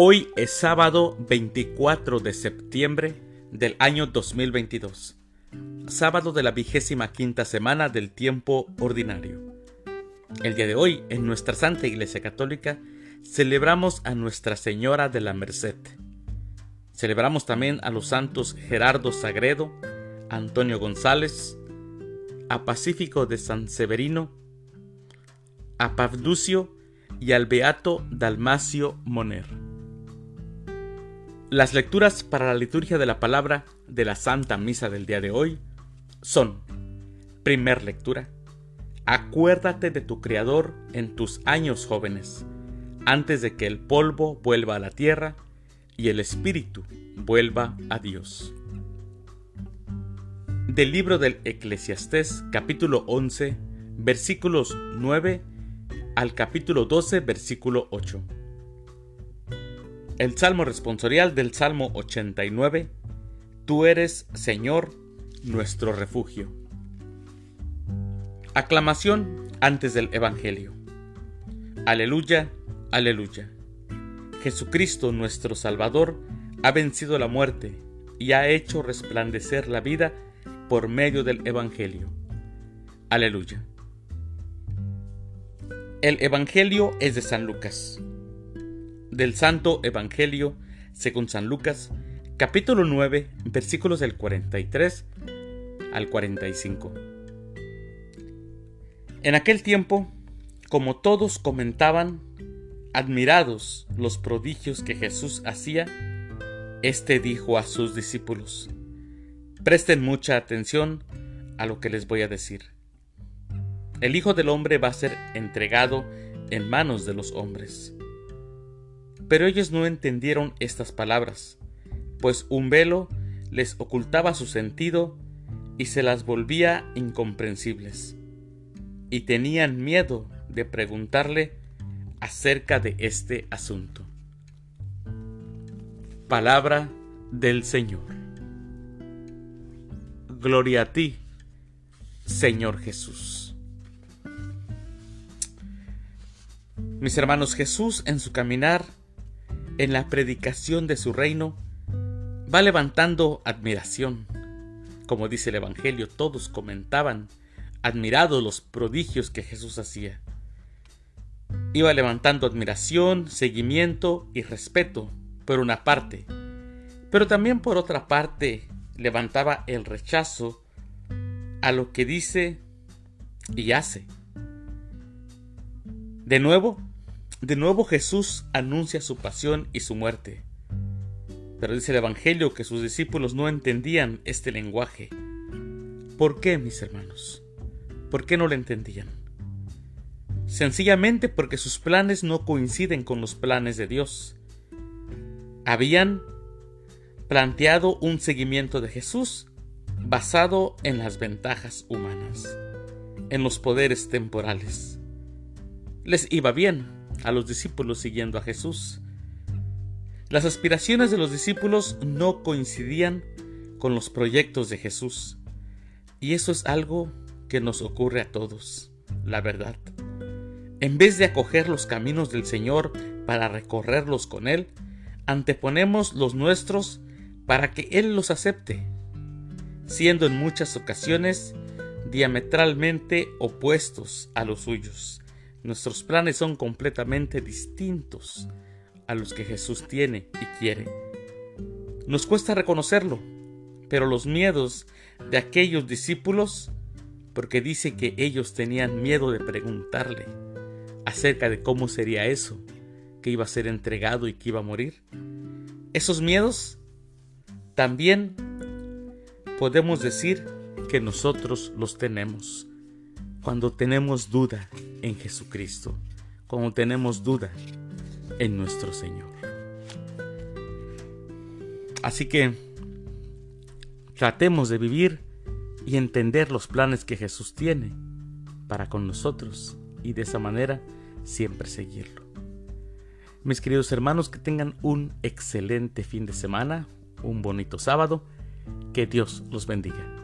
Hoy es sábado 24 de septiembre del año 2022, sábado de la vigésima quinta semana del tiempo ordinario. El día de hoy, en nuestra Santa Iglesia Católica, celebramos a Nuestra Señora de la Merced. Celebramos también a los santos Gerardo Sagredo, Antonio González, a Pacífico de San Severino, a Pavducio y al Beato Dalmacio Moner. Las lecturas para la liturgia de la palabra de la Santa Misa del día de hoy son, primer lectura, acuérdate de tu Creador en tus años jóvenes, antes de que el polvo vuelva a la tierra y el espíritu vuelva a Dios. Del libro del Eclesiastés capítulo 11 versículos 9 al capítulo 12 versículo 8. El Salmo responsorial del Salmo 89. Tú eres, Señor, nuestro refugio. Aclamación antes del Evangelio. Aleluya, aleluya. Jesucristo nuestro Salvador ha vencido la muerte y ha hecho resplandecer la vida por medio del Evangelio. Aleluya. El Evangelio es de San Lucas del Santo Evangelio según San Lucas, capítulo 9, versículos del 43 al 45. En aquel tiempo, como todos comentaban, admirados los prodigios que Jesús hacía, éste dijo a sus discípulos, Presten mucha atención a lo que les voy a decir. El Hijo del Hombre va a ser entregado en manos de los hombres pero ellos no entendieron estas palabras, pues un velo les ocultaba su sentido y se las volvía incomprensibles, y tenían miedo de preguntarle acerca de este asunto. Palabra del Señor. Gloria a ti, Señor Jesús. Mis hermanos, Jesús en su caminar en la predicación de su reino, va levantando admiración. Como dice el Evangelio, todos comentaban, admirados los prodigios que Jesús hacía. Iba levantando admiración, seguimiento y respeto, por una parte, pero también por otra parte levantaba el rechazo a lo que dice y hace. De nuevo, de nuevo Jesús anuncia su pasión y su muerte. Pero dice el Evangelio que sus discípulos no entendían este lenguaje. ¿Por qué, mis hermanos? ¿Por qué no lo entendían? Sencillamente porque sus planes no coinciden con los planes de Dios. Habían planteado un seguimiento de Jesús basado en las ventajas humanas, en los poderes temporales. Les iba bien, a los discípulos siguiendo a Jesús. Las aspiraciones de los discípulos no coincidían con los proyectos de Jesús. Y eso es algo que nos ocurre a todos, la verdad. En vez de acoger los caminos del Señor para recorrerlos con Él, anteponemos los nuestros para que Él los acepte, siendo en muchas ocasiones diametralmente opuestos a los suyos. Nuestros planes son completamente distintos a los que Jesús tiene y quiere. Nos cuesta reconocerlo, pero los miedos de aquellos discípulos, porque dice que ellos tenían miedo de preguntarle acerca de cómo sería eso, que iba a ser entregado y que iba a morir, esos miedos también podemos decir que nosotros los tenemos cuando tenemos duda en Jesucristo, cuando tenemos duda en nuestro Señor. Así que tratemos de vivir y entender los planes que Jesús tiene para con nosotros y de esa manera siempre seguirlo. Mis queridos hermanos, que tengan un excelente fin de semana, un bonito sábado, que Dios los bendiga.